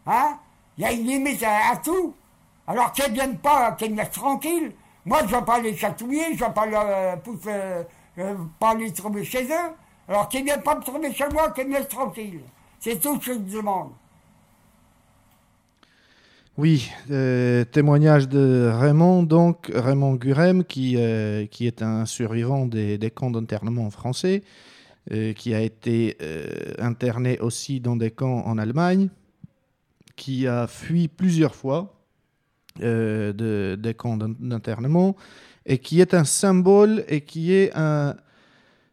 Hein Il y a une limite à, tout. Alors qu'ils ne viennent pas, qu'ils me laissent tranquille. Moi, je ne vais pas les chatouiller, je ne vais pas, euh, pousser, euh, pas les trouver chez eux. Alors qu'ils ne viennent pas me trouver chez moi, qu'ils me laissent tranquille. C'est tout ce que je demande. Oui, euh, témoignage de Raymond, donc Raymond Gurem, qui, euh, qui est un survivant des, des camps d'internement français, euh, qui a été interné aussi dans des camps en Allemagne, qui a fui plusieurs fois de, des camps d'internement, et qui est un symbole et qui est un,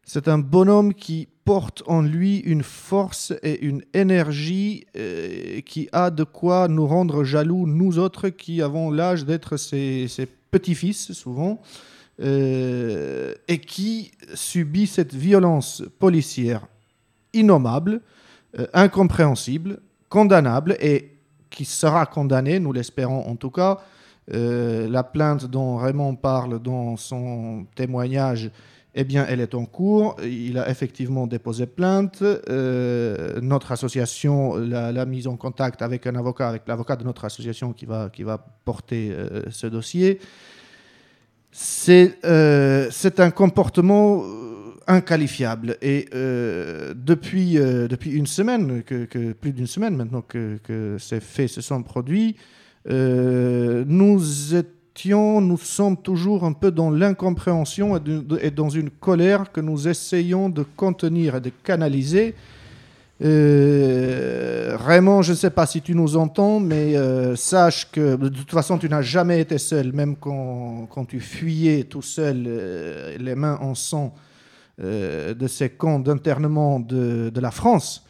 C'est un bonhomme qui porte en lui une force et une énergie euh, qui a de quoi nous rendre jaloux, nous autres qui avons l'âge d'être ses, petits-fils souvent, euh, et qui subit cette violence policière innommable, euh, incompréhensible, condamnable, et qui sera condamné, nous l'espérons en tout cas. Euh, la plainte dont Raymond parle dans son témoignage eh bien, elle est en cours. Il a effectivement déposé plainte. Euh, notre association l'a mise en contact avec un avocat, avec l'avocat de notre association qui va, qui va porter euh, ce dossier. C'est un comportement inqualifiable. Et depuis, depuis une semaine, que plus d'une semaine maintenant que, que, ces faits se sont produits, nous étions nous sommes toujours un peu dans l'incompréhension et, dans une colère que nous essayons de contenir et de canaliser. Euh, Raymond, je ne sais pas si tu nous entends, mais euh, sache que de toute façon, tu n'as jamais été seul, même quand, quand tu fuyais tout seul, euh, les mains en sang euh, de ces camps d'internement de, la France.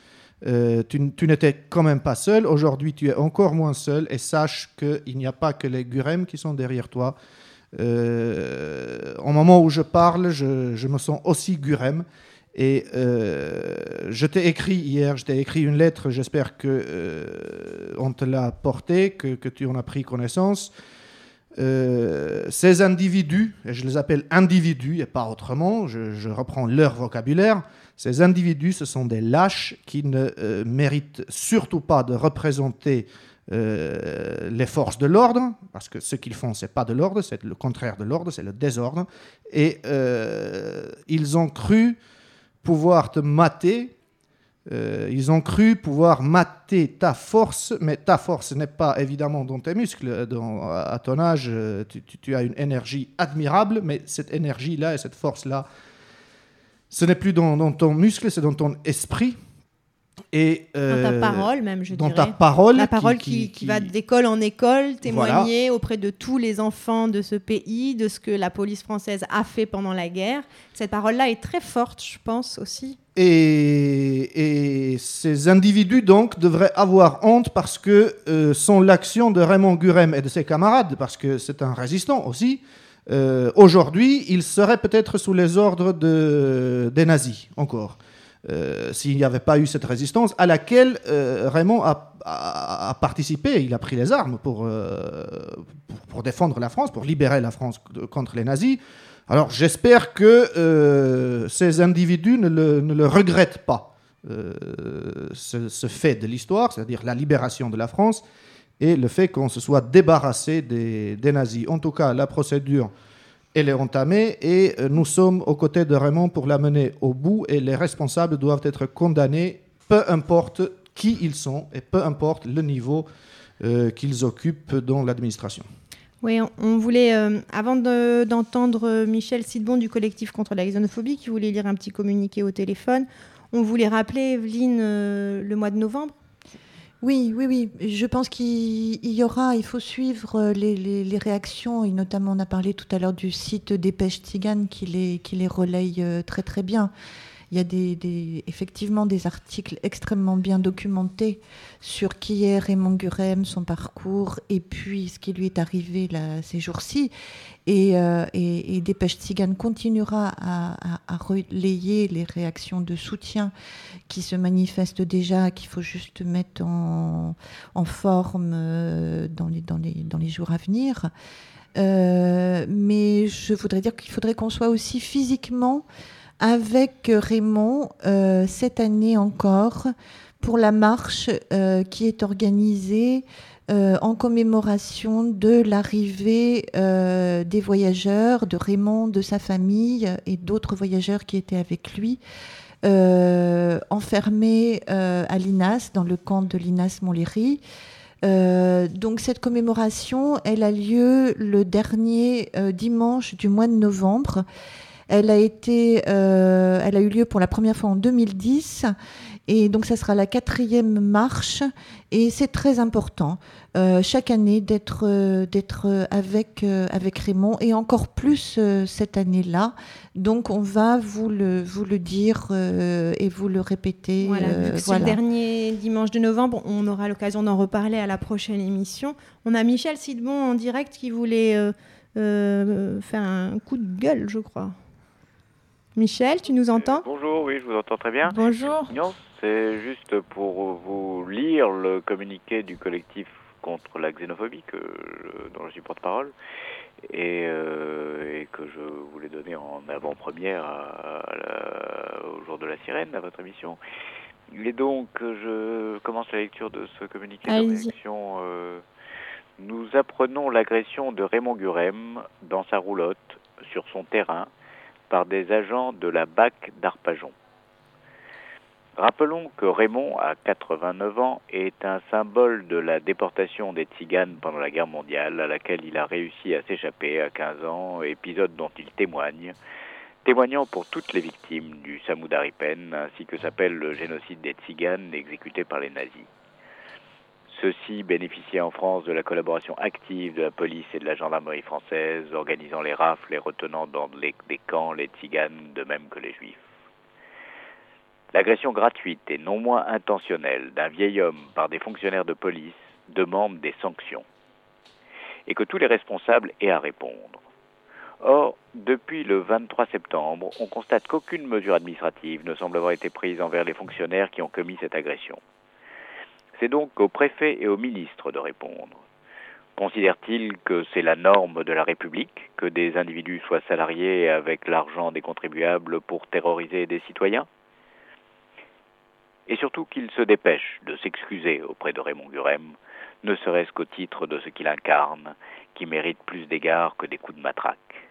Euh, tu, n'étais quand même pas seul. Aujourd'hui, tu es encore moins seul. Et sache qu'il n'y a pas que les Gurem qui sont derrière toi. Euh, au moment où je parle, je, me sens aussi Gurem. Et euh, je t'ai écrit hier, je t'ai écrit une lettre, j'espère que euh, on te l'a portée, que, tu en as pris connaissance. Euh, ces individus, et je les appelle individus et pas autrement, je, reprends leur vocabulaire, ces individus, ce sont des lâches qui ne euh, méritent surtout pas de représenter euh, les forces de l'ordre, parce que ce qu'ils font, c'est pas de l'ordre, c'est le contraire de l'ordre, c'est le désordre. Et ils ont cru pouvoir te mater, euh, ils ont cru pouvoir mater ta force, mais ta force n'est pas évidemment dans tes muscles. À ton âge, tu, tu, as une énergie admirable, mais cette énergie-là et cette force-là, ce n'est plus dans, ton muscle, c'est dans ton esprit. Et, euh, dans ta parole même, je dans dirais. ta parole. La parole qui, qui, qui, qui va d'école en école témoigner voilà. auprès de tous les enfants de ce pays, de ce que la police française a fait pendant la guerre. Cette parole-là est très forte, je pense aussi. Et, et, ces individus, donc, devraient avoir honte parce que euh, sans l'action de Raymond Gurem et de ses camarades, parce que c'est un résistant aussi, euh, aujourd'hui, il serait peut-être sous les ordres de, des nazis, encore. Euh, s'il n'y avait pas eu cette résistance à laquelle euh, Raymond a, participé. Il a pris les armes pour, euh, pour, pour, défendre la France, pour libérer la France contre les nazis. Alors j'espère que ces individus ne le, ne le regrettent pas, ce, fait de l'histoire, c'est-à-dire la libération de la France et le fait qu'on se soit débarrassé des, nazis. En tout cas, la procédure elle est entamée et euh, nous sommes aux côtés de Raymond pour la mener au bout et les responsables doivent être condamnés, peu importe qui ils sont et peu importe le niveau euh, qu'ils occupent dans l'administration. Oui, on, voulait, euh, avant d'entendre de, Michel Sidbon du collectif contre la xénophobie, qui voulait lire un petit communiqué au téléphone, on voulait rappeler, Evelyne, le mois de novembre oui, oui, oui. Je pense qu'il y aura, il faut suivre euh, les, réactions, et notamment on a parlé tout à l'heure du site Dépêche Tigane qui les, qui les relaye euh, très très bien. Il y a effectivement des articles extrêmement bien documentés sur qui est Raymond Gurem, son parcours, et puis ce qui lui est arrivé ces jours-ci. Et, euh, et, Dépêche Tzigane continuera à, relayer les réactions de soutien qui se manifestent déjà, qu'il faut juste mettre en, forme euh, dans les jours à venir. Euh, mais je voudrais dire qu'il faudrait qu'on soit aussi physiquement avec Raymond euh, cette année encore pour la marche euh, qui est organisée euh, en commémoration de l'arrivée des voyageurs, de Raymond, de sa famille et d'autres voyageurs qui étaient avec lui, enfermés à Linas, dans le camp de Linas Montlhéry. donc cette commémoration, elle a lieu le dernier dimanche du mois de novembre. Elle a, été, elle a eu lieu pour la première fois en 2010. Et donc, ça sera la quatrième marche. Et c'est très important euh, chaque année d'être euh, d'être avec euh, avec Raymond et encore plus cette année-là. Donc, on va vous le vous le dire et vous le répéter. Voilà, le dernier dimanche de novembre. On aura l'occasion d'en reparler à la prochaine émission. On a Michel Sidbon en direct qui voulait faire un coup de gueule, je crois. Michel, tu nous entends Bonjour, oui, je vous entends très bien. Bonjour. C'est juste pour vous lire le communiqué du collectif contre la xénophobie que, dont je suis porte-parole et, euh, et, que je voulais donner en avant-première au jour de la sirène à votre émission. Et donc, je commence la lecture de ce communiqué de réaction. Euh, nous apprenons l'agression de Raymond Gurem dans sa roulotte sur son terrain par des agents de la BAC d'Arpajon. Rappelons que Raymond, à 89 ans, est un symbole de la déportation des Tziganes pendant la guerre mondiale, à laquelle il a réussi à s'échapper à 15 ans, épisode dont il témoigne, témoignant pour toutes les victimes du Samudaripen, ainsi que s'appelle le génocide des Tziganes exécuté par les nazis. Ceux-ci bénéficiaient en France de la collaboration active de la police et de la gendarmerie française, organisant les rafles et retenant dans des camps les Tziganes de même que les Juifs. L'agression gratuite et non moins intentionnelle d'un vieil homme par des fonctionnaires de police demande des sanctions et que tous les responsables aient à répondre. Or, depuis le 23 septembre, on constate qu'aucune mesure administrative ne semble avoir été prise envers les fonctionnaires qui ont commis cette agression. C'est donc au préfet et au ministre de répondre. Considère-t-il que c'est la norme de la République que des individus soient salariés avec l'argent des contribuables pour terroriser des citoyens? Et surtout qu'il se dépêche de s'excuser auprès de Raymond Gurem, ne serait-ce qu'au titre de ce qu'il incarne, qui mérite plus d'égards que des coups de matraque.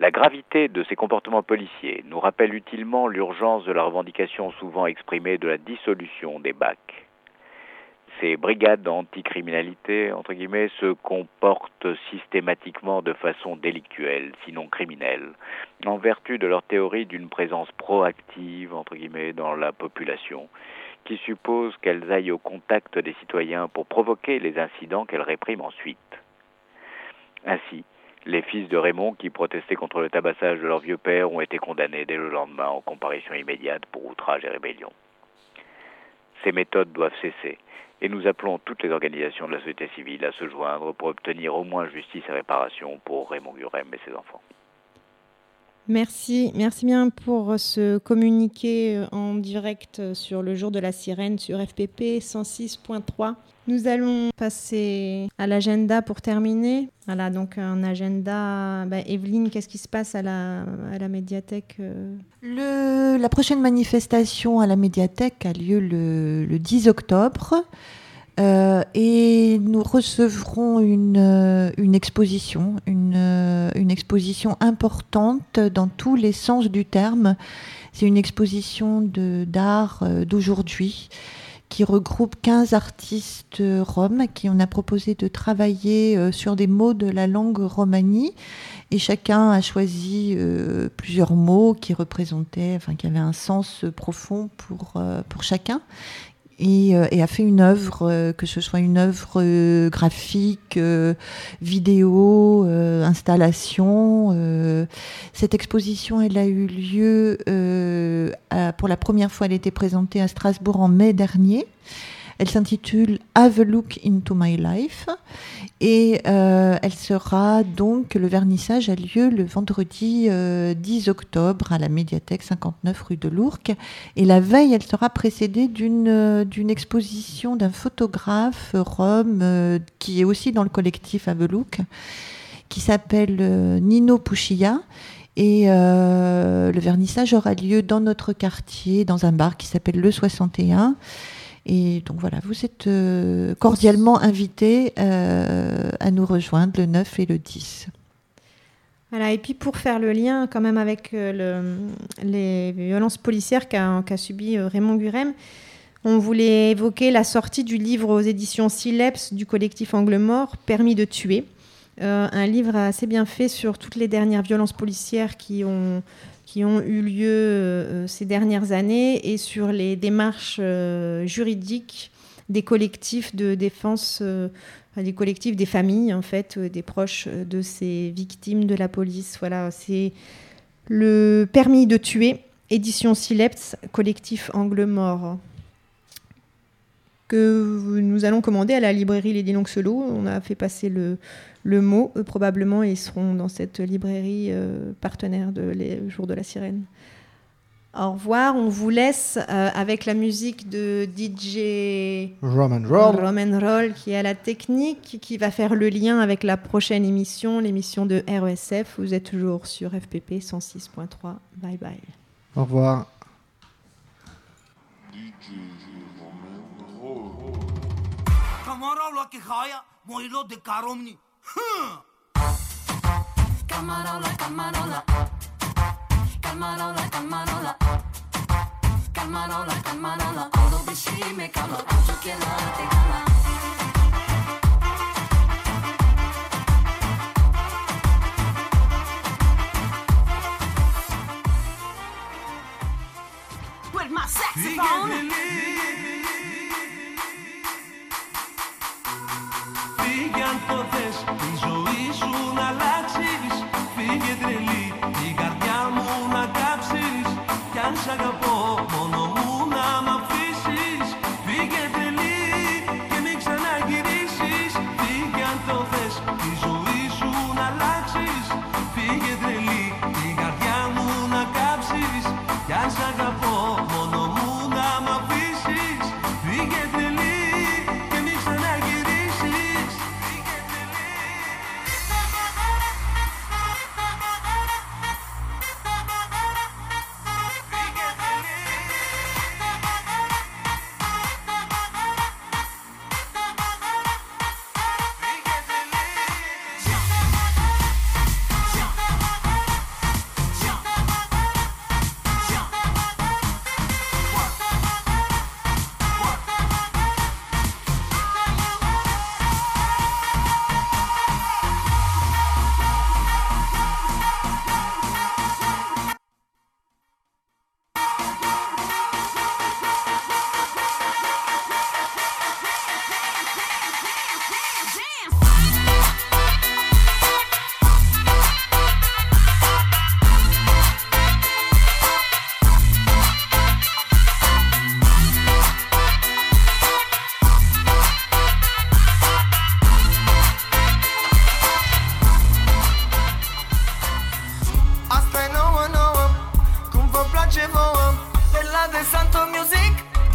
La gravité de ces comportements policiers nous rappelle utilement l'urgence de la revendication souvent exprimée de la dissolution des bacs ces brigades anticriminalité, entre guillemets, se comportent systématiquement de façon délictuelle, sinon criminelle, en vertu de leur théorie d'une présence proactive, entre guillemets, dans la population, qui suppose qu'elles aillent au contact des citoyens pour provoquer les incidents qu'elles répriment ensuite. Ainsi, les fils de Raymond qui protestaient contre le tabassage de leur vieux père ont été condamnés dès le lendemain en comparution immédiate pour outrage et rébellion. Ces méthodes doivent cesser et nous appelons toutes les organisations de la société civile à se joindre pour obtenir au moins justice et réparation pour Raymond Gurem et ses enfants. Merci, merci bien pour ce communiqué en direct sur le jour de la sirène sur FPP 106.3. Nous allons passer à l'agenda pour terminer. Voilà, donc un agenda. Bah, Evelyne, qu'est-ce qui se passe à la, à la médiathèque euh La prochaine manifestation à la médiathèque a lieu le, le 10 octobre. Euh, et nous recevrons une, euh, une exposition, une, euh, une, exposition importante dans tous les sens du terme. C'est une exposition d'art d'aujourd'hui qui regroupe 15 artistes roms qui on a proposé de travailler sur des mots de la langue romanie. Et chacun a choisi plusieurs mots qui représentaient, enfin qui avaient un sens profond pour, pour chacun euh, et, a fait une œuvre, euh, que ce soit une œuvre euh, graphique, vidéo, installation. cette exposition, elle a eu lieu pour la première fois, elle été présentée à Strasbourg en mai dernier. Elle s'intitule Have a Look into My Life et euh, elle sera donc, le vernissage a lieu le vendredi 10 euh, octobre à la médiathèque 59 rue de l'Ourcq. Et la veille, elle sera précédée d'une euh, d'une exposition d'un photographe rome qui est aussi dans le collectif Have a Look, qui s'appelle Nino Puccia. Et le vernissage aura lieu dans notre quartier, dans un bar qui s'appelle Le 61. Et donc voilà, vous êtes euh, cordialement invités euh, à nous rejoindre le 9 et le 10. Voilà, et puis pour faire le lien quand même avec euh, les violences policières qu'a subi Raymond Gurem, on voulait évoquer la sortie du livre aux éditions Sileps du collectif Angle Mort, Permis de tuer, un livre assez bien fait sur toutes les dernières violences policières qui ont, qui ont eu lieu ces dernières années et sur les démarches juridiques des collectifs de défense, des collectifs des familles, en fait, des proches de ces victimes de la police. Voilà, c'est le permis de tuer, édition Sileps, collectif Angle Mort, que nous allons commander à la librairie Lady Lancelot. On a fait passer le, le mot. probablement, ils seront dans cette librairie euh, partenaire de Les Jours de la Sirène. Au revoir. On vous laisse euh, avec la musique de DJ Roman Roll. Roman Roll, qui est à la technique, qui va faire le lien avec la prochaine émission, l'émission de RESF. Vous êtes toujours sur FPP 106.3. Bye bye. Au revoir. όλα και χάια, μοϊλό de καρόμνη. Καμαρόλα, καμαρόλα. Καμαρόλα, καμαρόλα. Καμαρόλα, καμαρόλα. Όλο πισί με καλό, όσο και λάτε καλά. With my saxophone. Το θες Τη ζωή σου να αλλάξεις. Φύγε τρελή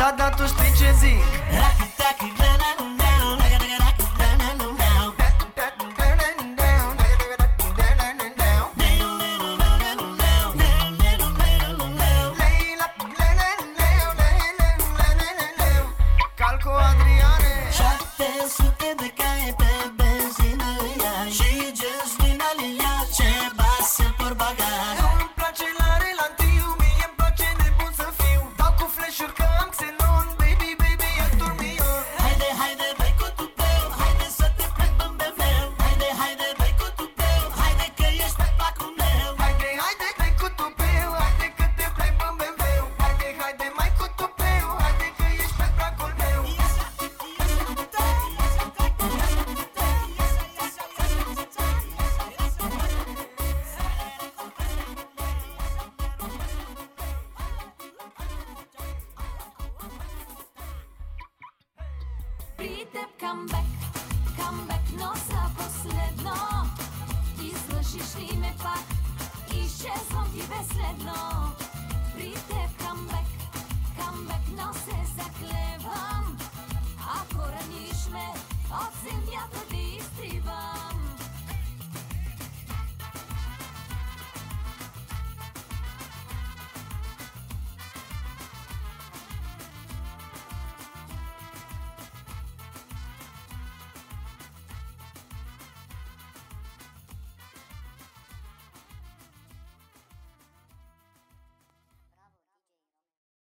Da, da, tu știi ce zic